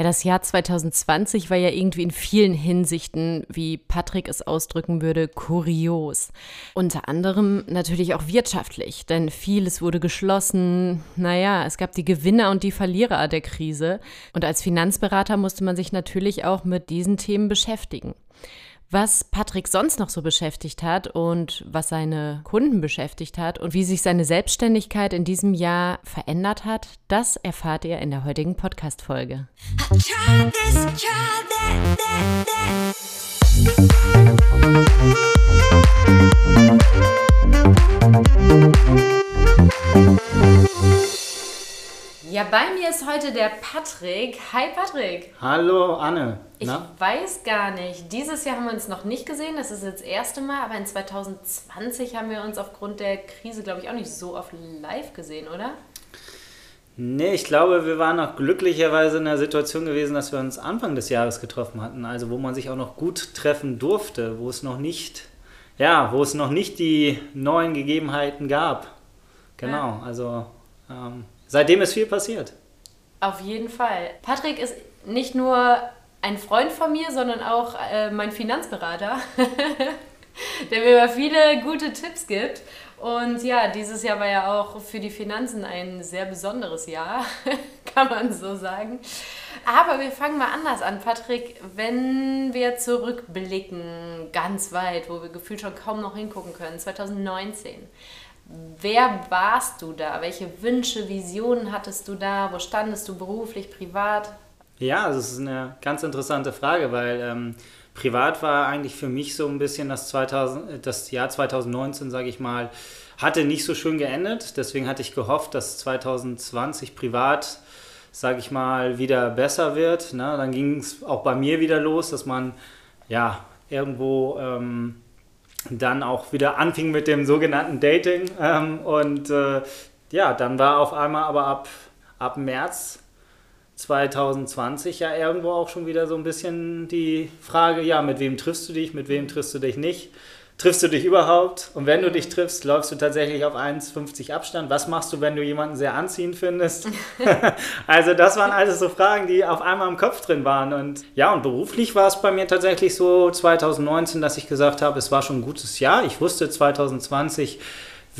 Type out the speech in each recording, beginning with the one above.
Ja, das Jahr 2020 war ja irgendwie in vielen Hinsichten, wie Patrick es ausdrücken würde, kurios. Unter anderem natürlich auch wirtschaftlich, denn vieles wurde geschlossen. Naja, es gab die Gewinner und die Verlierer der Krise. Und als Finanzberater musste man sich natürlich auch mit diesen Themen beschäftigen. Was Patrick sonst noch so beschäftigt hat und was seine Kunden beschäftigt hat und wie sich seine Selbstständigkeit in diesem Jahr verändert hat, das erfahrt ihr in der heutigen Podcast-Folge. Ja, bei mir ist heute der Patrick. Hi Patrick. Hallo Anne. Na? Ich weiß gar nicht. Dieses Jahr haben wir uns noch nicht gesehen. Das ist jetzt das erste Mal. Aber in 2020 haben wir uns aufgrund der Krise, glaube ich, auch nicht so oft live gesehen, oder? Nee, ich glaube, wir waren auch glücklicherweise in der Situation gewesen, dass wir uns Anfang des Jahres getroffen hatten. Also wo man sich auch noch gut treffen durfte, wo es noch nicht, ja, wo es noch nicht die neuen Gegebenheiten gab. Genau, ja. also ähm, seitdem ist viel passiert. Auf jeden Fall. Patrick ist nicht nur ein Freund von mir, sondern auch äh, mein Finanzberater, der mir immer viele gute Tipps gibt. Und ja, dieses Jahr war ja auch für die Finanzen ein sehr besonderes Jahr, kann man so sagen. Aber wir fangen mal anders an, Patrick. Wenn wir zurückblicken, ganz weit, wo wir gefühlt schon kaum noch hingucken können, 2019. Wer warst du da? Welche Wünsche, Visionen hattest du da? Wo standest du beruflich, privat? Ja, das ist eine ganz interessante Frage, weil ähm, privat war eigentlich für mich so ein bisschen das, 2000, das Jahr 2019, sage ich mal, hatte nicht so schön geendet. Deswegen hatte ich gehofft, dass 2020 privat, sage ich mal, wieder besser wird. Ne? Dann ging es auch bei mir wieder los, dass man ja irgendwo ähm, dann auch wieder anfing mit dem sogenannten Dating. Ähm, und äh, ja, dann war auf einmal aber ab, ab März 2020 ja irgendwo auch schon wieder so ein bisschen die Frage, ja, mit wem triffst du dich, mit wem triffst du dich nicht? Triffst du dich überhaupt? Und wenn du dich triffst, läufst du tatsächlich auf 1,50 Abstand? Was machst du, wenn du jemanden sehr anziehend findest? also das waren alles so Fragen, die auf einmal im Kopf drin waren. Und ja, und beruflich war es bei mir tatsächlich so 2019, dass ich gesagt habe, es war schon ein gutes Jahr. Ich wusste 2020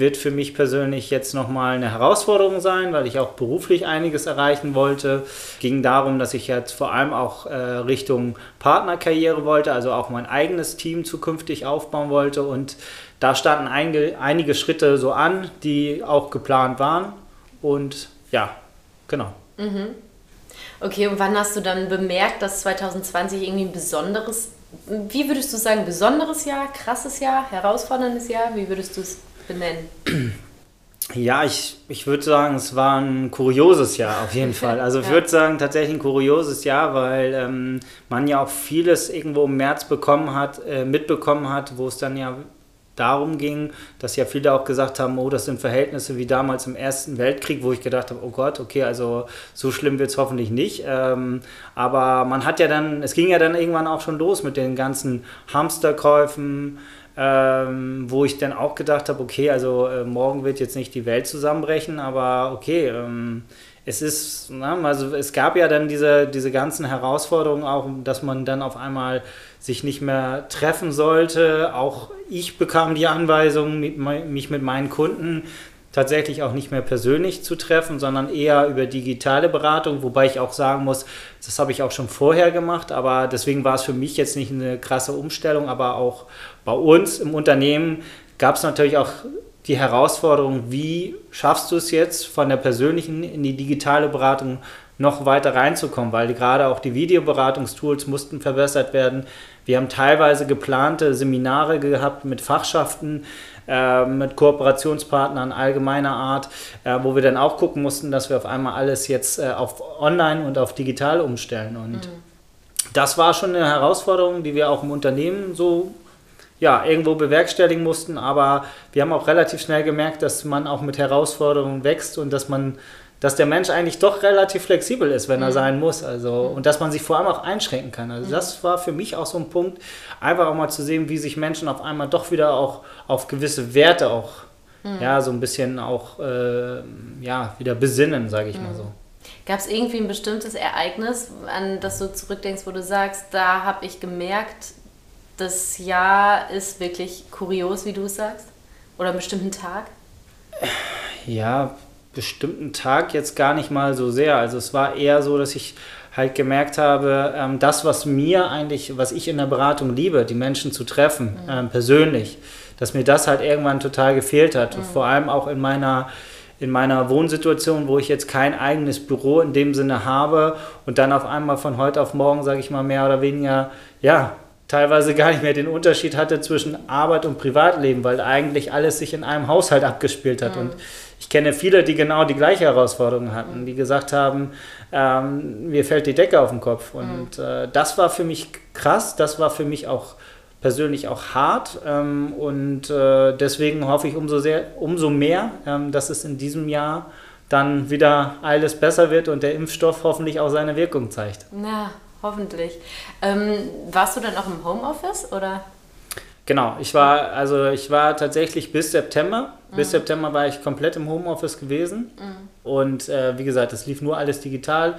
wird für mich persönlich jetzt nochmal eine Herausforderung sein, weil ich auch beruflich einiges erreichen wollte. Ging darum, dass ich jetzt vor allem auch äh, Richtung Partnerkarriere wollte, also auch mein eigenes Team zukünftig aufbauen wollte. Und da standen einige, einige Schritte so an, die auch geplant waren. Und ja, genau. Mhm. Okay, und wann hast du dann bemerkt, dass 2020 irgendwie ein besonderes, wie würdest du sagen, besonderes Jahr, krasses Jahr, herausforderndes Jahr? Wie würdest du es benennen? Ja, ich, ich würde sagen, es war ein kurioses Jahr auf jeden Fall. Also ich ja. würde sagen, tatsächlich ein kurioses Jahr, weil ähm, man ja auch vieles irgendwo im März bekommen hat, äh, mitbekommen hat, wo es dann ja darum ging, dass ja viele auch gesagt haben, oh, das sind Verhältnisse wie damals im Ersten Weltkrieg, wo ich gedacht habe, oh Gott, okay, also so schlimm wird es hoffentlich nicht. Ähm, aber man hat ja dann, es ging ja dann irgendwann auch schon los mit den ganzen Hamsterkäufen, ähm, wo ich dann auch gedacht habe, okay, also äh, morgen wird jetzt nicht die Welt zusammenbrechen, aber okay, ähm, es ist, na, also es gab ja dann diese, diese ganzen Herausforderungen auch, dass man dann auf einmal sich nicht mehr treffen sollte. Auch ich bekam die Anweisung, mich mit meinen Kunden tatsächlich auch nicht mehr persönlich zu treffen, sondern eher über digitale Beratung, wobei ich auch sagen muss, das habe ich auch schon vorher gemacht, aber deswegen war es für mich jetzt nicht eine krasse Umstellung, aber auch bei uns im Unternehmen gab es natürlich auch die Herausforderung, wie schaffst du es jetzt von der persönlichen in die digitale Beratung noch weiter reinzukommen, weil gerade auch die Videoberatungstools mussten verbessert werden. Wir haben teilweise geplante Seminare gehabt mit Fachschaften, äh, mit Kooperationspartnern allgemeiner Art, äh, wo wir dann auch gucken mussten, dass wir auf einmal alles jetzt äh, auf online und auf digital umstellen. Und mhm. das war schon eine Herausforderung, die wir auch im Unternehmen so ja, irgendwo bewerkstelligen mussten, aber wir haben auch relativ schnell gemerkt, dass man auch mit Herausforderungen wächst und dass man dass der Mensch eigentlich doch relativ flexibel ist, wenn er mhm. sein muss. Also, und dass man sich vor allem auch einschränken kann. Also, das war für mich auch so ein Punkt, einfach auch mal zu sehen, wie sich Menschen auf einmal doch wieder auch auf gewisse Werte auch, mhm. ja, so ein bisschen auch, äh, ja, wieder besinnen, sage ich mhm. mal so. Gab es irgendwie ein bestimmtes Ereignis, an das du zurückdenkst, wo du sagst, da habe ich gemerkt, das Jahr ist wirklich kurios, wie du es sagst? Oder einen bestimmten Tag? Ja, bestimmten Tag jetzt gar nicht mal so sehr. Also es war eher so, dass ich halt gemerkt habe, ähm, das, was mir eigentlich, was ich in der Beratung liebe, die Menschen zu treffen, mhm. ähm, persönlich, dass mir das halt irgendwann total gefehlt hat. Mhm. Vor allem auch in meiner in meiner Wohnsituation, wo ich jetzt kein eigenes Büro in dem Sinne habe und dann auf einmal von heute auf morgen, sage ich mal, mehr oder weniger, ja, teilweise gar nicht mehr den Unterschied hatte zwischen Arbeit und Privatleben, weil eigentlich alles sich in einem Haushalt abgespielt hat. Mhm. Und ich kenne viele, die genau die gleiche Herausforderung hatten, die gesagt haben, ähm, mir fällt die Decke auf den Kopf. Und mhm. äh, das war für mich krass, das war für mich auch persönlich auch hart. Ähm, und äh, deswegen hoffe ich umso, sehr, umso mehr, ähm, dass es in diesem Jahr dann wieder alles besser wird und der Impfstoff hoffentlich auch seine Wirkung zeigt. Na, hoffentlich. Ähm, warst du dann auch im Homeoffice oder? Genau, ich war, also ich war tatsächlich bis September. Mhm. Bis September war ich komplett im Homeoffice gewesen. Mhm. Und äh, wie gesagt, es lief nur alles digital.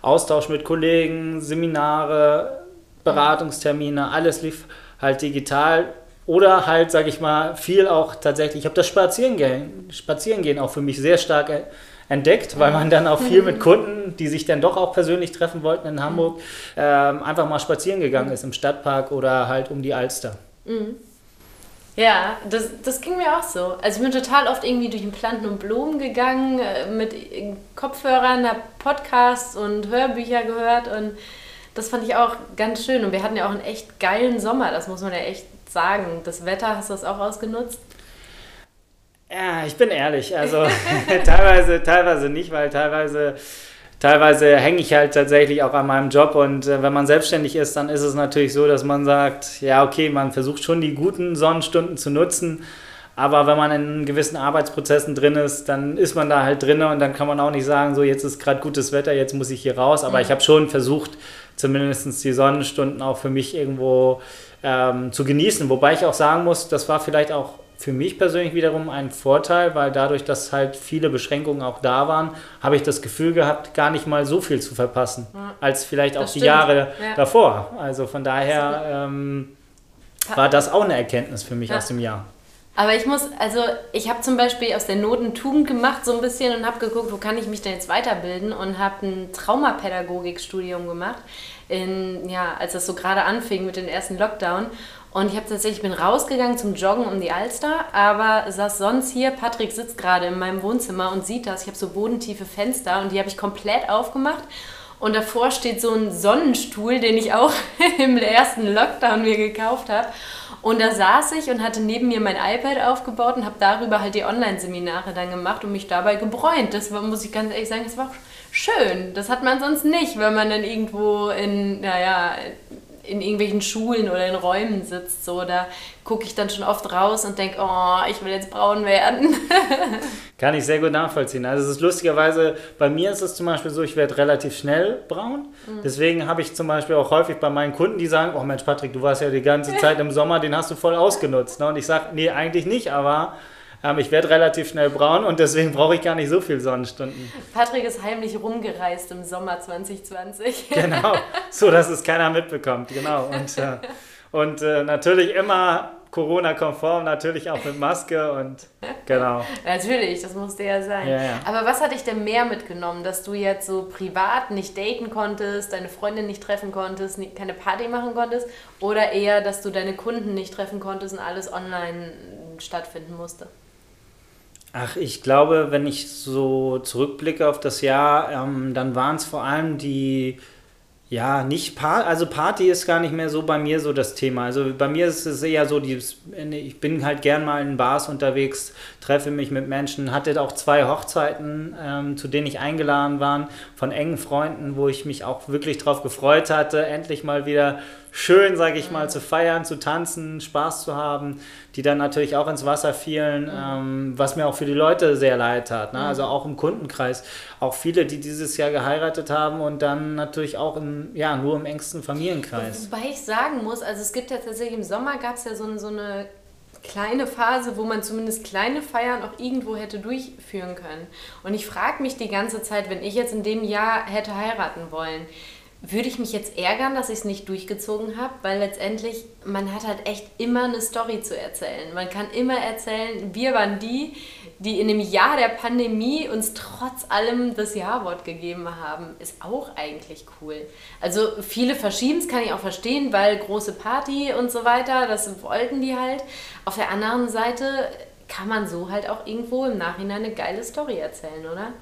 Austausch mit Kollegen, Seminare, Beratungstermine, alles lief halt digital. Oder halt, sag ich mal, viel auch tatsächlich. Ich habe das Spazierengehen, Spazierengehen auch für mich sehr stark entdeckt, weil man dann auch viel mit Kunden, die sich dann doch auch persönlich treffen wollten in Hamburg, ähm, einfach mal spazieren gegangen ist im Stadtpark oder halt um die Alster. Mhm. Ja, das, das ging mir auch so. Also ich bin total oft irgendwie durch den Planten und Blumen gegangen, äh, mit Kopfhörern, habe Podcasts und Hörbücher gehört und das fand ich auch ganz schön. Und wir hatten ja auch einen echt geilen Sommer, das muss man ja echt sagen. Das Wetter, hast du das auch ausgenutzt? Ja, ich bin ehrlich. Also teilweise, teilweise nicht, weil teilweise teilweise hänge ich halt tatsächlich auch an meinem Job und äh, wenn man selbstständig ist, dann ist es natürlich so, dass man sagt, ja, okay, man versucht schon die guten Sonnenstunden zu nutzen, aber wenn man in gewissen Arbeitsprozessen drin ist, dann ist man da halt drin und dann kann man auch nicht sagen, so jetzt ist gerade gutes Wetter, jetzt muss ich hier raus. Aber mhm. ich habe schon versucht, zumindest die Sonnenstunden auch für mich irgendwo ähm, zu genießen. Wobei ich auch sagen muss, das war vielleicht auch für mich persönlich wiederum ein Vorteil, weil dadurch, dass halt viele Beschränkungen auch da waren, habe ich das Gefühl gehabt, gar nicht mal so viel zu verpassen, ja. als vielleicht auch die Jahre ja. davor. Also von daher ähm, war das auch eine Erkenntnis für mich ja. aus dem Jahr. Aber ich muss, also ich habe zum Beispiel aus der Noten Tugend gemacht so ein bisschen und habe geguckt, wo kann ich mich denn jetzt weiterbilden und habe ein Traumapädagogikstudium gemacht, in, ja, als das so gerade anfing mit dem ersten Lockdown. Und ich habe tatsächlich, bin rausgegangen zum Joggen um die Alster, aber saß sonst hier, Patrick sitzt gerade in meinem Wohnzimmer und sieht das. Ich habe so bodentiefe Fenster und die habe ich komplett aufgemacht. Und davor steht so ein Sonnenstuhl, den ich auch im ersten Lockdown mir gekauft habe. Und da saß ich und hatte neben mir mein iPad aufgebaut und habe darüber halt die Online-Seminare dann gemacht und mich dabei gebräunt. Das war, muss ich ganz ehrlich sagen, das war schön. Das hat man sonst nicht, wenn man dann irgendwo in, naja, in irgendwelchen Schulen oder in Räumen sitzt. So, da gucke ich dann schon oft raus und denke, oh, ich will jetzt braun werden. Kann ich sehr gut nachvollziehen. Also es ist lustigerweise, bei mir ist es zum Beispiel so, ich werde relativ schnell braun. Mhm. Deswegen habe ich zum Beispiel auch häufig bei meinen Kunden, die sagen, oh Mensch Patrick, du warst ja die ganze Zeit im Sommer, den hast du voll ausgenutzt. Ne? Und ich sage, nee, eigentlich nicht, aber ich werde relativ schnell braun und deswegen brauche ich gar nicht so viel Sonnenstunden. Patrick ist heimlich rumgereist im Sommer 2020. Genau, so dass es keiner mitbekommt, genau. Und, äh, und äh, natürlich immer Corona-konform, natürlich auch mit Maske und genau. natürlich, das musste ja sein. Ja, ja. Aber was hat dich denn mehr mitgenommen, dass du jetzt so privat nicht daten konntest, deine Freundin nicht treffen konntest, keine Party machen konntest oder eher, dass du deine Kunden nicht treffen konntest und alles online stattfinden musste? Ach, ich glaube, wenn ich so zurückblicke auf das Jahr, ähm, dann waren es vor allem die, ja, nicht Party, also Party ist gar nicht mehr so bei mir so das Thema. Also bei mir ist es eher so, die, ich bin halt gern mal in Bars unterwegs, treffe mich mit Menschen, hatte auch zwei Hochzeiten, ähm, zu denen ich eingeladen war, von engen Freunden, wo ich mich auch wirklich drauf gefreut hatte, endlich mal wieder schön, sage ich mal, zu feiern, zu tanzen, Spaß zu haben, die dann natürlich auch ins Wasser fielen, mhm. ähm, was mir auch für die Leute sehr leid tat. Ne? Mhm. Also auch im Kundenkreis. Auch viele, die dieses Jahr geheiratet haben und dann natürlich auch im, ja, nur im engsten Familienkreis. Wobei ich sagen muss, also es gibt ja tatsächlich im Sommer gab es ja so, so eine kleine Phase, wo man zumindest kleine Feiern auch irgendwo hätte durchführen können. Und ich frage mich die ganze Zeit, wenn ich jetzt in dem Jahr hätte heiraten wollen, würde ich mich jetzt ärgern, dass ich es nicht durchgezogen habe, weil letztendlich man hat halt echt immer eine Story zu erzählen. Man kann immer erzählen, wir waren die, die in dem Jahr der Pandemie uns trotz allem das Ja-Wort gegeben haben, ist auch eigentlich cool. Also viele verschieben es, kann ich auch verstehen, weil große Party und so weiter, das wollten die halt. Auf der anderen Seite kann man so halt auch irgendwo im Nachhinein eine geile Story erzählen, oder?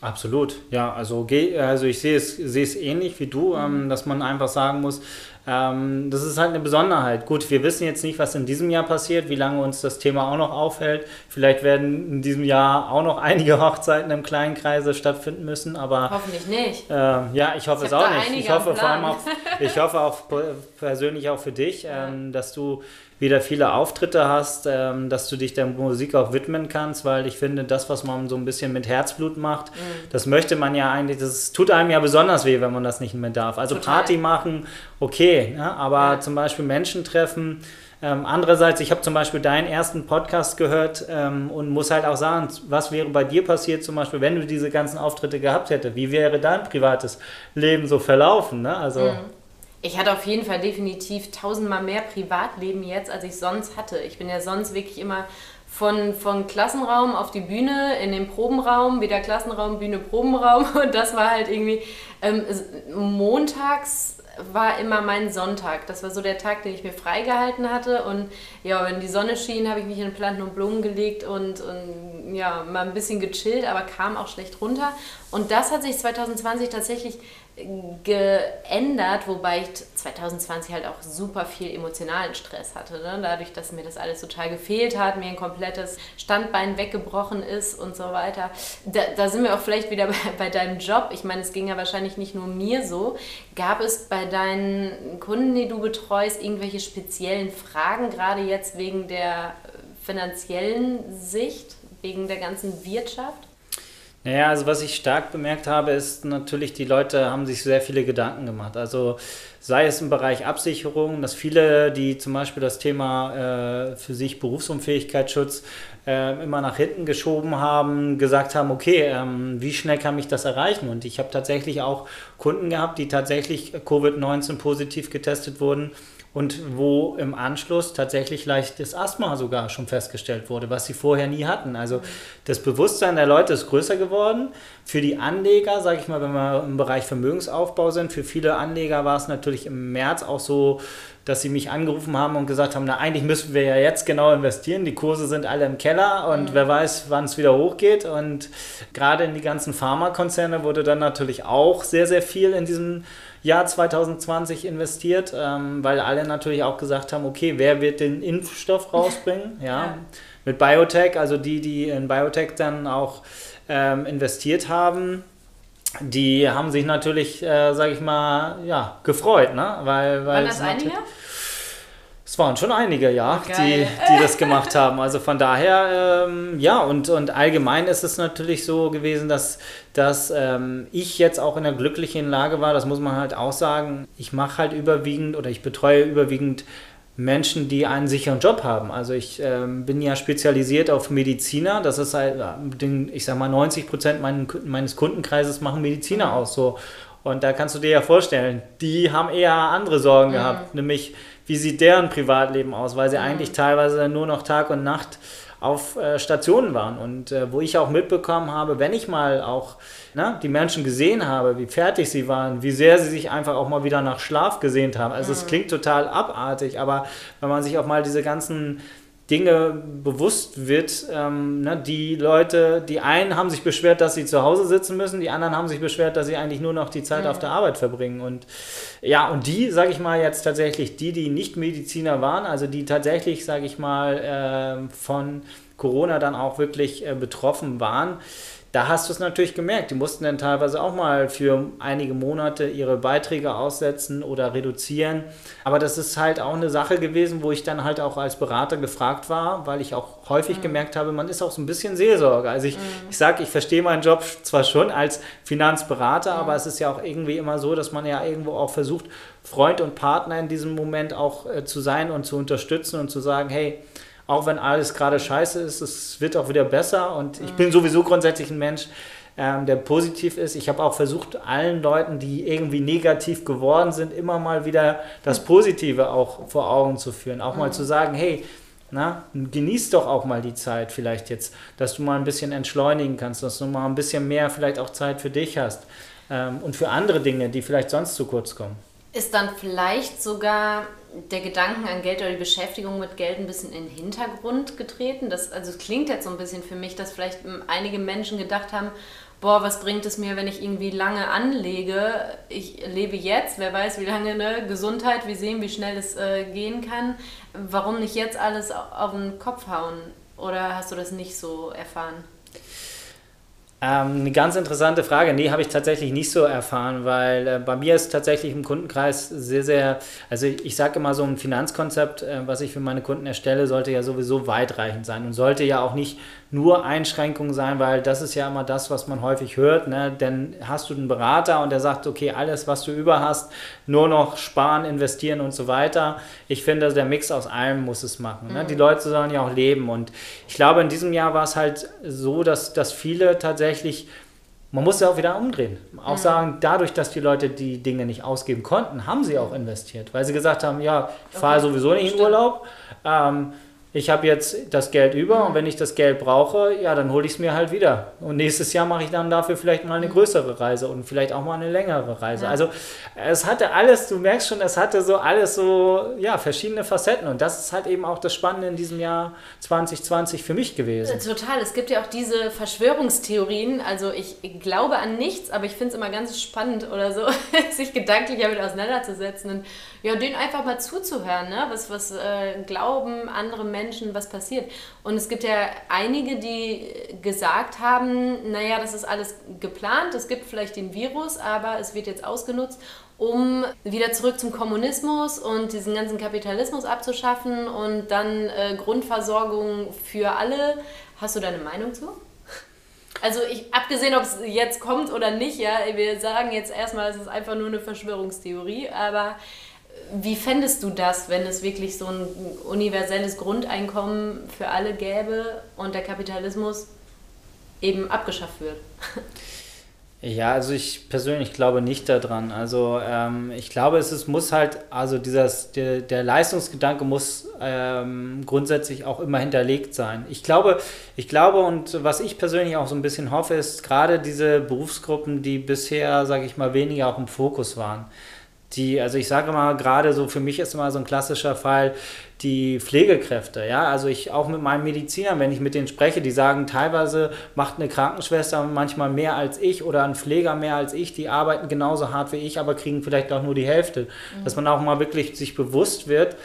Absolut, ja. Also, also ich sehe es, sehe es ähnlich wie du, ähm, mhm. dass man einfach sagen muss, ähm, das ist halt eine Besonderheit. Gut, wir wissen jetzt nicht, was in diesem Jahr passiert, wie lange uns das Thema auch noch aufhält. Vielleicht werden in diesem Jahr auch noch einige Hochzeiten im kleinen Kreise stattfinden müssen, aber. Hoffentlich nicht. Äh, ja, ich hoffe ich es auch nicht. Ich hoffe vor allem auch, ich hoffe auch persönlich auch für dich, ähm, dass du wieder viele Auftritte hast, ähm, dass du dich der Musik auch widmen kannst, weil ich finde, das, was man so ein bisschen mit Herzblut macht, mhm. das möchte man ja eigentlich, das tut einem ja besonders weh, wenn man das nicht mehr darf. Also Total. Party machen, okay, ne? aber ja. zum Beispiel Menschen treffen. Ähm, andererseits, ich habe zum Beispiel deinen ersten Podcast gehört ähm, und muss halt auch sagen, was wäre bei dir passiert, zum Beispiel, wenn du diese ganzen Auftritte gehabt hättest? Wie wäre dein privates Leben so verlaufen? Ne? Also, mhm. Ich hatte auf jeden Fall definitiv tausendmal mehr Privatleben jetzt, als ich sonst hatte. Ich bin ja sonst wirklich immer von, von Klassenraum auf die Bühne, in den Probenraum, wieder Klassenraum, Bühne, Probenraum. Und das war halt irgendwie ähm, montags war immer mein Sonntag. Das war so der Tag, den ich mir freigehalten hatte. Und ja, wenn die Sonne schien, habe ich mich in Planten und Blumen gelegt und, und ja, mal ein bisschen gechillt, aber kam auch schlecht runter. Und das hat sich 2020 tatsächlich geändert, wobei ich 2020 halt auch super viel emotionalen Stress hatte. Ne? Dadurch, dass mir das alles total gefehlt hat, mir ein komplettes Standbein weggebrochen ist und so weiter. Da, da sind wir auch vielleicht wieder bei, bei, deinem Job. Ich meine, es ging ja wahrscheinlich nicht nur mir so. Gab es bei deinen Kunden, die du betreust, irgendwelche speziellen Fragen, gerade jetzt wegen der finanziellen Sicht, wegen der ganzen Wirtschaft? Naja, also was ich stark bemerkt habe, ist natürlich, die Leute haben sich sehr viele Gedanken gemacht. Also sei es im Bereich Absicherung, dass viele, die zum Beispiel das Thema äh, für sich Berufsunfähigkeitsschutz äh, immer nach hinten geschoben haben, gesagt haben, okay, ähm, wie schnell kann mich das erreichen? Und ich habe tatsächlich auch Kunden gehabt, die tatsächlich Covid-19 positiv getestet wurden und wo im Anschluss tatsächlich leichtes Asthma sogar schon festgestellt wurde, was sie vorher nie hatten. Also das Bewusstsein der Leute ist größer geworden. Für die Anleger, sage ich mal, wenn wir im Bereich Vermögensaufbau sind, für viele Anleger war es natürlich im März auch so, dass sie mich angerufen haben und gesagt haben, na eigentlich müssen wir ja jetzt genau investieren, die Kurse sind alle im Keller und mhm. wer weiß, wann es wieder hochgeht. Und gerade in die ganzen Pharmakonzerne wurde dann natürlich auch sehr, sehr viel in diesem Jahr 2020 investiert, ähm, weil alle natürlich auch gesagt haben, okay, wer wird den Impfstoff rausbringen? ja. ja. Mit Biotech, also die, die in Biotech dann auch ähm, investiert haben, die haben sich natürlich, äh, sage ich mal, ja, gefreut, ne? Weil, weil Waren das einige? Es waren schon einige, ja, die, die das gemacht haben. Also von daher, ähm, ja, und, und allgemein ist es natürlich so gewesen, dass, dass ähm, ich jetzt auch in einer glücklichen Lage war, das muss man halt auch sagen. Ich mache halt überwiegend oder ich betreue überwiegend Menschen, die einen sicheren Job haben. Also ich ähm, bin ja spezialisiert auf Mediziner. Das ist halt, ich sag mal, 90 Prozent meines Kundenkreises machen Mediziner mhm. aus. So. Und da kannst du dir ja vorstellen, die haben eher andere Sorgen mhm. gehabt, nämlich wie sieht deren Privatleben aus, weil sie mhm. eigentlich teilweise nur noch Tag und Nacht auf äh, Stationen waren und äh, wo ich auch mitbekommen habe, wenn ich mal auch ne, die Menschen gesehen habe, wie fertig sie waren, wie sehr sie sich einfach auch mal wieder nach Schlaf gesehnt haben. Also mhm. es klingt total abartig, aber wenn man sich auch mal diese ganzen Dinge bewusst wird. Ähm, ne, die Leute, die einen haben sich beschwert, dass sie zu Hause sitzen müssen, die anderen haben sich beschwert, dass sie eigentlich nur noch die Zeit mhm. auf der Arbeit verbringen. Und ja, und die, sage ich mal jetzt tatsächlich, die, die nicht Mediziner waren, also die tatsächlich, sage ich mal, äh, von Corona dann auch wirklich äh, betroffen waren, da hast du es natürlich gemerkt. Die mussten dann teilweise auch mal für einige Monate ihre Beiträge aussetzen oder reduzieren. Aber das ist halt auch eine Sache gewesen, wo ich dann halt auch als Berater gefragt war, weil ich auch häufig mhm. gemerkt habe, man ist auch so ein bisschen Seelsorger. Also ich, mhm. ich sage, ich verstehe meinen Job zwar schon als Finanzberater, mhm. aber es ist ja auch irgendwie immer so, dass man ja irgendwo auch versucht, Freund und Partner in diesem Moment auch äh, zu sein und zu unterstützen und zu sagen, hey, auch wenn alles gerade scheiße ist, es wird auch wieder besser. Und ich bin sowieso grundsätzlich ein Mensch, ähm, der positiv ist. Ich habe auch versucht, allen Leuten, die irgendwie negativ geworden sind, immer mal wieder das Positive auch vor Augen zu führen. Auch mal zu sagen, hey, na, genieß doch auch mal die Zeit vielleicht jetzt, dass du mal ein bisschen entschleunigen kannst, dass du mal ein bisschen mehr vielleicht auch Zeit für dich hast ähm, und für andere Dinge, die vielleicht sonst zu kurz kommen. Ist dann vielleicht sogar der Gedanken an Geld oder die Beschäftigung mit Geld ein bisschen in den Hintergrund getreten? Das, also es klingt jetzt so ein bisschen für mich, dass vielleicht einige Menschen gedacht haben, boah, was bringt es mir, wenn ich irgendwie lange anlege? Ich lebe jetzt, wer weiß, wie lange, ne? Gesundheit, wir sehen, wie schnell es äh, gehen kann. Warum nicht jetzt alles auf den Kopf hauen? Oder hast du das nicht so erfahren? Ähm, eine ganz interessante Frage. Nee, habe ich tatsächlich nicht so erfahren, weil äh, bei mir ist tatsächlich im Kundenkreis sehr, sehr, also ich, ich sage immer so ein Finanzkonzept, äh, was ich für meine Kunden erstelle, sollte ja sowieso weitreichend sein und sollte ja auch nicht nur Einschränkungen sein, weil das ist ja immer das, was man häufig hört. Ne? Denn hast du einen Berater und der sagt, okay, alles, was du über hast, nur noch sparen, investieren und so weiter. Ich finde, der Mix aus allem muss es machen. Ne? Die mhm. Leute sollen ja auch leben. Und ich glaube, in diesem Jahr war es halt so, dass, dass viele tatsächlich man muss ja auch wieder umdrehen. Auch mhm. sagen, dadurch, dass die Leute die Dinge nicht ausgeben konnten, haben sie auch investiert, weil sie gesagt haben, ja, ich fahre sowieso nicht in Urlaub. Ähm, ich habe jetzt das Geld über und wenn ich das Geld brauche, ja, dann hole ich es mir halt wieder. Und nächstes Jahr mache ich dann dafür vielleicht mal eine größere Reise und vielleicht auch mal eine längere Reise. Ja. Also es hatte alles, du merkst schon, es hatte so alles so, ja, verschiedene Facetten. Und das ist halt eben auch das Spannende in diesem Jahr 2020 für mich gewesen. Total. Es gibt ja auch diese Verschwörungstheorien. Also ich glaube an nichts, aber ich finde es immer ganz spannend oder so, sich gedanklich damit auseinanderzusetzen und ja, denen einfach mal zuzuhören, ne? was, was äh, glauben andere Menschen, was passiert. Und es gibt ja einige, die gesagt haben, naja, das ist alles geplant, es gibt vielleicht den Virus, aber es wird jetzt ausgenutzt, um wieder zurück zum Kommunismus und diesen ganzen Kapitalismus abzuschaffen und dann äh, Grundversorgung für alle. Hast du da eine Meinung zu? Also ich, abgesehen, ob es jetzt kommt oder nicht, ja, wir sagen jetzt erstmal, es ist einfach nur eine Verschwörungstheorie, aber wie fändest du das, wenn es wirklich so ein universelles Grundeinkommen für alle gäbe und der Kapitalismus eben abgeschafft wird? Ja, also ich persönlich glaube nicht daran. Also ähm, ich glaube, es ist, muss halt, also dieses, der, der Leistungsgedanke muss ähm, grundsätzlich auch immer hinterlegt sein. Ich glaube, ich glaube und was ich persönlich auch so ein bisschen hoffe, ist gerade diese Berufsgruppen, die bisher, sage ich mal, weniger auch im Fokus waren die, also ich sage mal, gerade so für mich ist immer so ein klassischer Fall die Pflegekräfte, ja, also ich auch mit meinen Medizinern, wenn ich mit denen spreche, die sagen, teilweise macht eine Krankenschwester manchmal mehr als ich oder ein Pfleger mehr als ich, die arbeiten genauso hart wie ich, aber kriegen vielleicht auch nur die Hälfte. Mhm. Dass man auch mal wirklich sich bewusst wird,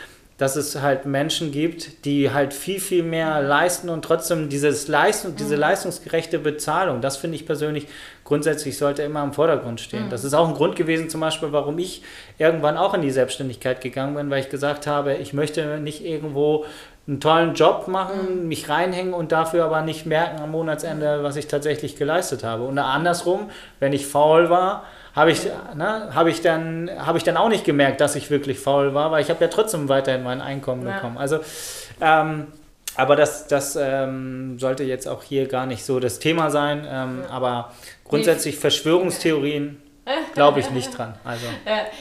dass es halt Menschen gibt, die halt viel, viel mehr leisten und trotzdem dieses Leistung, diese mhm. leistungsgerechte Bezahlung, das finde ich persönlich grundsätzlich sollte immer im Vordergrund stehen. Mhm. Das ist auch ein Grund gewesen, zum Beispiel, warum ich irgendwann auch in die Selbstständigkeit gegangen bin, weil ich gesagt habe, ich möchte nicht irgendwo einen tollen Job machen, mhm. mich reinhängen und dafür aber nicht merken am Monatsende, was ich tatsächlich geleistet habe. Und andersrum, wenn ich faul war, habe ich, ne, hab ich, dann, hab ich dann auch nicht gemerkt, dass ich wirklich faul war, weil ich habe ja trotzdem weiterhin mein Einkommen ja. bekommen. Also, ähm, aber das, das ähm, sollte jetzt auch hier gar nicht so das Thema sein. Ähm. Aber grundsätzlich Verschwörungstheorien glaube ich nicht dran. Also.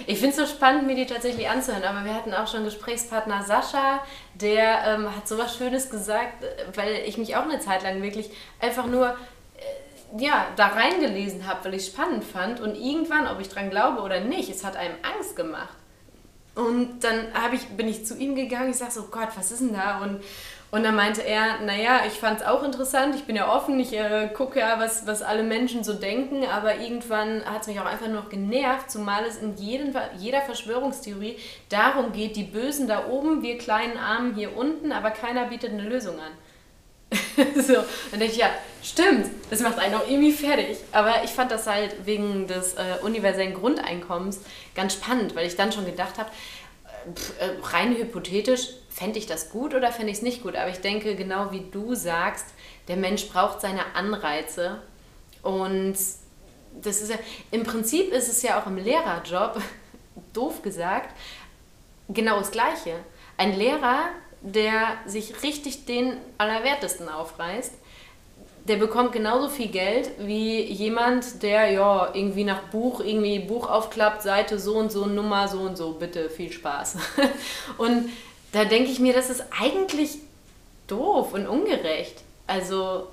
Ich finde es so spannend, mir die tatsächlich anzuhören. Aber wir hatten auch schon Gesprächspartner Sascha, der ähm, hat so was Schönes gesagt, weil ich mich auch eine Zeit lang wirklich einfach nur ja, da reingelesen habe, weil ich es spannend fand und irgendwann, ob ich dran glaube oder nicht, es hat einem Angst gemacht. Und dann ich, bin ich zu ihm gegangen, ich sage so, Gott, was ist denn da? Und, und dann meinte er, naja, ich fand es auch interessant, ich bin ja offen, ich äh, gucke ja, was, was alle Menschen so denken, aber irgendwann hat es mich auch einfach nur noch genervt, zumal es in jedem, jeder Verschwörungstheorie darum geht, die Bösen da oben, wir kleinen Armen hier unten, aber keiner bietet eine Lösung an. so, dann denke ich, ja, Stimmt, das macht einen auch irgendwie fertig. Aber ich fand das halt wegen des äh, universellen Grundeinkommens ganz spannend, weil ich dann schon gedacht habe, äh, rein hypothetisch, fände ich das gut oder fände ich es nicht gut? Aber ich denke, genau wie du sagst, der Mensch braucht seine Anreize. Und das ist ja, im Prinzip ist es ja auch im Lehrerjob, doof gesagt, genau das Gleiche. Ein Lehrer, der sich richtig den Allerwertesten aufreißt, der bekommt genauso viel Geld wie jemand, der ja irgendwie nach Buch, irgendwie Buch aufklappt, Seite so und so, Nummer so und so, bitte, viel Spaß. und da denke ich mir, das ist eigentlich doof und ungerecht. Also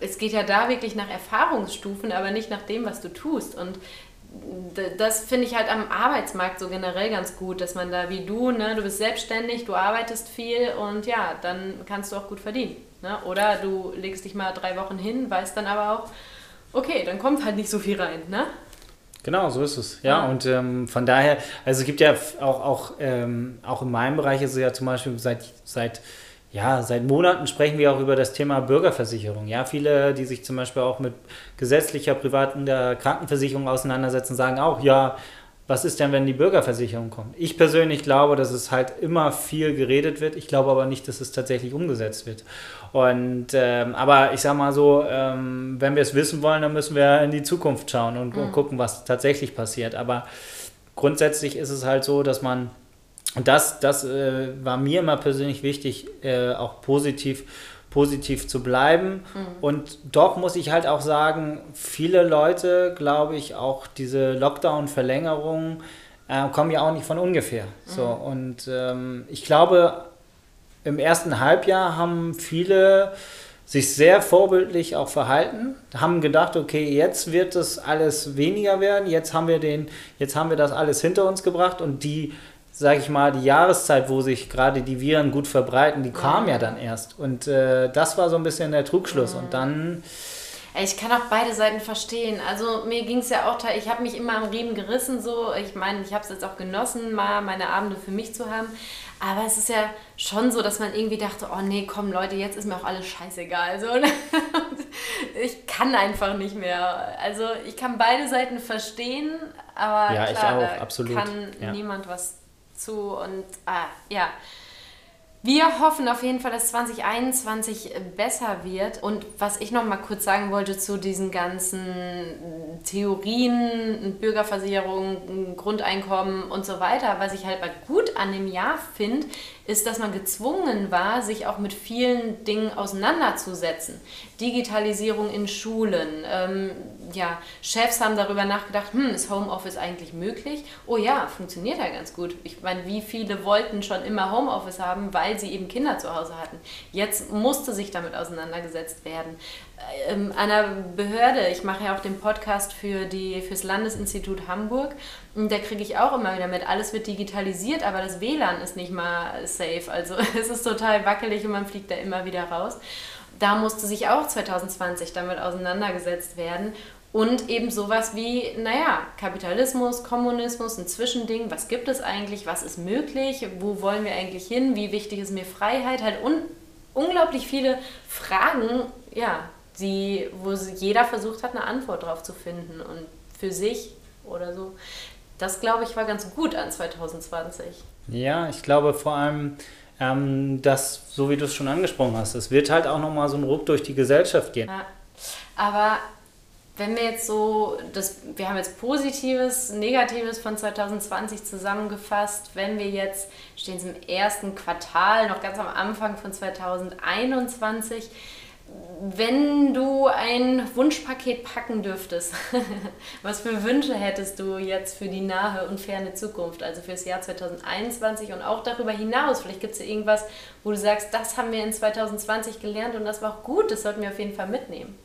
es geht ja da wirklich nach Erfahrungsstufen, aber nicht nach dem, was du tust. Und das finde ich halt am Arbeitsmarkt so generell ganz gut, dass man da wie du, ne, du bist selbstständig, du arbeitest viel und ja, dann kannst du auch gut verdienen. Ne? Oder du legst dich mal drei Wochen hin, weißt dann aber auch, okay, dann kommt halt nicht so viel rein. Ne? Genau, so ist es. Ja, ja. und ähm, von daher, also es gibt ja auch, auch, ähm, auch in meinem Bereich ist es ja zum Beispiel seit, seit ja, seit Monaten sprechen wir auch über das Thema Bürgerversicherung. Ja, viele, die sich zum Beispiel auch mit gesetzlicher privaten Krankenversicherung auseinandersetzen, sagen auch, ja, was ist denn, wenn die Bürgerversicherung kommt? Ich persönlich glaube, dass es halt immer viel geredet wird. Ich glaube aber nicht, dass es tatsächlich umgesetzt wird. Und ähm, aber ich sage mal so, ähm, wenn wir es wissen wollen, dann müssen wir in die Zukunft schauen und, mhm. und gucken, was tatsächlich passiert. Aber grundsätzlich ist es halt so, dass man und das, das äh, war mir immer persönlich wichtig, äh, auch positiv, positiv zu bleiben. Mhm. Und doch muss ich halt auch sagen, viele Leute, glaube ich, auch diese Lockdown-Verlängerungen äh, kommen ja auch nicht von ungefähr. Mhm. So, und ähm, ich glaube, im ersten Halbjahr haben viele sich sehr vorbildlich auch verhalten, haben gedacht, okay, jetzt wird das alles weniger werden, jetzt haben wir den, jetzt haben wir das alles hinter uns gebracht und die sage ich mal, die Jahreszeit, wo sich gerade die Viren gut verbreiten, die kam ja dann erst. Und äh, das war so ein bisschen der Trugschluss. Und dann. Ich kann auch beide Seiten verstehen. Also mir ging es ja auch, ich habe mich immer am Riemen gerissen so. Ich meine, ich habe es jetzt auch genossen, mal meine Abende für mich zu haben. Aber es ist ja schon so, dass man irgendwie dachte, oh nee, komm Leute, jetzt ist mir auch alles scheißegal. So. ich kann einfach nicht mehr. Also ich kann beide Seiten verstehen, aber ja, klar, ich auch, absolut. kann ja. niemand was zu und ah, ja. Wir hoffen auf jeden Fall, dass 2021 besser wird. Und was ich noch mal kurz sagen wollte zu diesen ganzen Theorien, Bürgerversicherung, Grundeinkommen und so weiter, was ich halt gut an dem Jahr finde, ist, dass man gezwungen war, sich auch mit vielen Dingen auseinanderzusetzen. Digitalisierung in Schulen. Ähm, ja, Chefs haben darüber nachgedacht, hm, ist Homeoffice eigentlich möglich? Oh ja, funktioniert ja ganz gut. Ich meine, wie viele wollten schon immer Homeoffice haben, weil sie eben Kinder zu Hause hatten. Jetzt musste sich damit auseinandergesetzt werden. Ähm, einer Behörde, ich mache ja auch den Podcast für fürs Landesinstitut Hamburg und da kriege ich auch immer wieder mit, alles wird digitalisiert, aber das WLAN ist nicht mal safe. Also es ist total wackelig und man fliegt da immer wieder raus. Da musste sich auch 2020 damit auseinandergesetzt werden. Und eben sowas wie, naja, Kapitalismus, Kommunismus, ein Zwischending, was gibt es eigentlich, was ist möglich, wo wollen wir eigentlich hin, wie wichtig ist mir Freiheit, halt un unglaublich viele Fragen, ja, die, wo jeder versucht hat, eine Antwort drauf zu finden und für sich oder so. Das, glaube ich, war ganz gut an 2020. Ja, ich glaube vor allem, ähm, dass, so wie du es schon angesprochen hast, es wird halt auch nochmal so ein Ruck durch die Gesellschaft gehen. Ja. Aber wenn wir jetzt so, das, wir haben jetzt Positives, Negatives von 2020 zusammengefasst, wenn wir jetzt, stehen es im ersten Quartal, noch ganz am Anfang von 2021, wenn du ein Wunschpaket packen dürftest, was für Wünsche hättest du jetzt für die nahe und ferne Zukunft, also für das Jahr 2021 und auch darüber hinaus? Vielleicht gibt es irgendwas, wo du sagst, das haben wir in 2020 gelernt und das war auch gut, das sollten wir auf jeden Fall mitnehmen.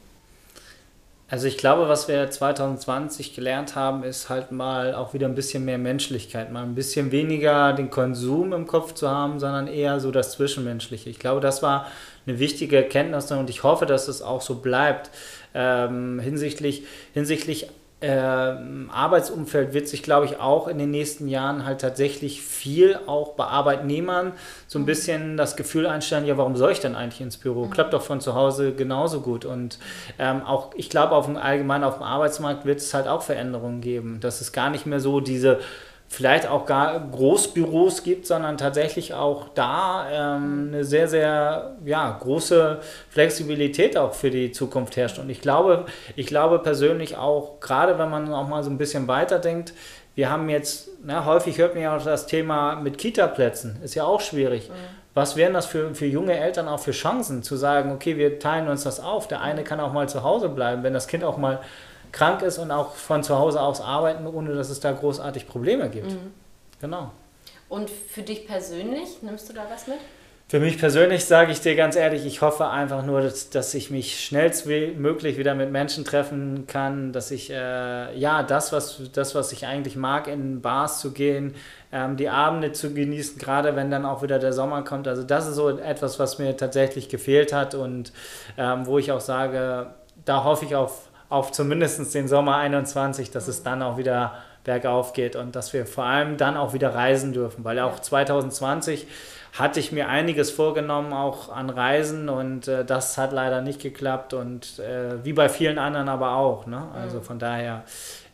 Also ich glaube, was wir 2020 gelernt haben, ist halt mal auch wieder ein bisschen mehr Menschlichkeit, mal ein bisschen weniger den Konsum im Kopf zu haben, sondern eher so das Zwischenmenschliche. Ich glaube, das war eine wichtige Erkenntnis und ich hoffe, dass es auch so bleibt ähm, hinsichtlich, hinsichtlich ähm, Arbeitsumfeld wird sich, glaube ich, auch in den nächsten Jahren halt tatsächlich viel auch bei Arbeitnehmern so ein mhm. bisschen das Gefühl einstellen, ja, warum soll ich denn eigentlich ins Büro? Mhm. Klappt doch von zu Hause genauso gut. Und ähm, auch, ich glaube, auf dem allgemein auf dem Arbeitsmarkt wird es halt auch Veränderungen geben. Dass es gar nicht mehr so diese vielleicht auch gar Großbüros gibt, sondern tatsächlich auch da ähm, eine sehr, sehr ja, große Flexibilität auch für die Zukunft herrscht. Und ich glaube, ich glaube persönlich auch, gerade wenn man auch mal so ein bisschen weiterdenkt, wir haben jetzt, na, ne, häufig hört man ja auch das Thema mit Kita-Plätzen, ist ja auch schwierig. Mhm. Was wären das für, für junge Eltern auch für Chancen, zu sagen, okay, wir teilen uns das auf. Der eine kann auch mal zu Hause bleiben, wenn das Kind auch mal krank ist und auch von zu Hause aus arbeiten, ohne dass es da großartig Probleme gibt. Mhm. Genau. Und für dich persönlich, nimmst du da was mit? Für mich persönlich sage ich dir ganz ehrlich, ich hoffe einfach nur, dass, dass ich mich schnellstmöglich wieder mit Menschen treffen kann, dass ich äh, ja das was, das, was ich eigentlich mag, in Bars zu gehen, ähm, die Abende zu genießen, gerade wenn dann auch wieder der Sommer kommt. Also das ist so etwas, was mir tatsächlich gefehlt hat und ähm, wo ich auch sage, da hoffe ich auf auf zumindest den Sommer 21, dass es dann auch wieder bergauf geht und dass wir vor allem dann auch wieder reisen dürfen, weil auch 2020 hatte ich mir einiges vorgenommen, auch an Reisen und äh, das hat leider nicht geklappt und äh, wie bei vielen anderen aber auch. Ne? Also mhm. von daher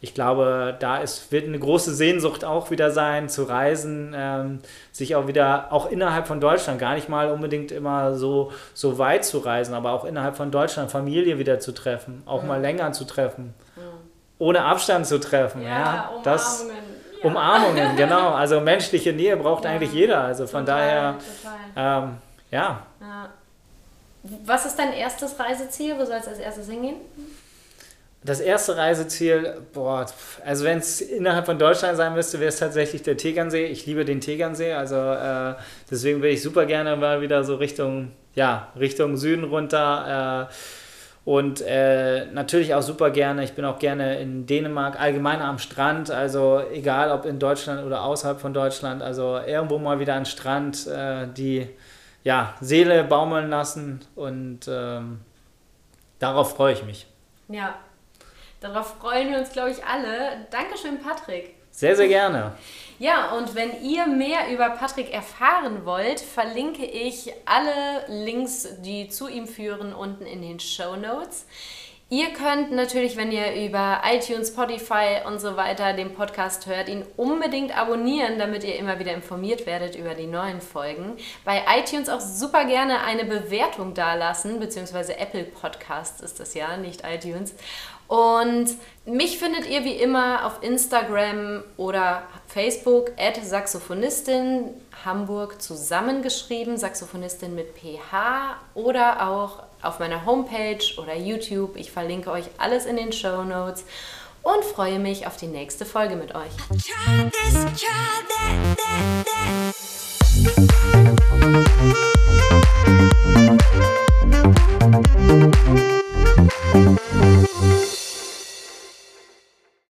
ich glaube, da ist, wird eine große Sehnsucht auch wieder sein, zu reisen, ähm, sich auch wieder, auch innerhalb von Deutschland, gar nicht mal unbedingt immer so, so weit zu reisen, aber auch innerhalb von Deutschland Familie wieder zu treffen, auch mhm. mal länger zu treffen, mhm. ohne Abstand zu treffen. Ja, ja Umarmungen. Das, ja. Umarmungen, genau. Also menschliche Nähe braucht ja. eigentlich jeder. Also von total, daher, ähm, ja. ja. Was ist dein erstes Reiseziel? Wo soll es als erstes hingehen? Das erste Reiseziel, boah, also wenn es innerhalb von Deutschland sein müsste, wäre es tatsächlich der Tegernsee. Ich liebe den Tegernsee, also äh, deswegen würde ich super gerne mal wieder so Richtung, ja, Richtung Süden runter. Äh, und äh, natürlich auch super gerne, ich bin auch gerne in Dänemark, allgemein am Strand, also egal ob in Deutschland oder außerhalb von Deutschland, also irgendwo mal wieder an Strand, äh, die ja, Seele baumeln lassen und ähm, darauf freue ich mich. Ja, Darauf freuen wir uns, glaube ich, alle. Dankeschön, Patrick. Sehr, sehr gerne. Ja, und wenn ihr mehr über Patrick erfahren wollt, verlinke ich alle Links, die zu ihm führen, unten in den Show Notes. Ihr könnt natürlich, wenn ihr über iTunes, Spotify und so weiter den Podcast hört, ihn unbedingt abonnieren, damit ihr immer wieder informiert werdet über die neuen Folgen. Bei iTunes auch super gerne eine Bewertung dalassen, beziehungsweise Apple Podcasts ist das ja, nicht iTunes. Und mich findet ihr wie immer auf Instagram oder Facebook at Saxophonistin Hamburg zusammengeschrieben, Saxophonistin mit PH oder auch auf meiner Homepage oder YouTube. Ich verlinke euch alles in den Show Notes und freue mich auf die nächste Folge mit euch.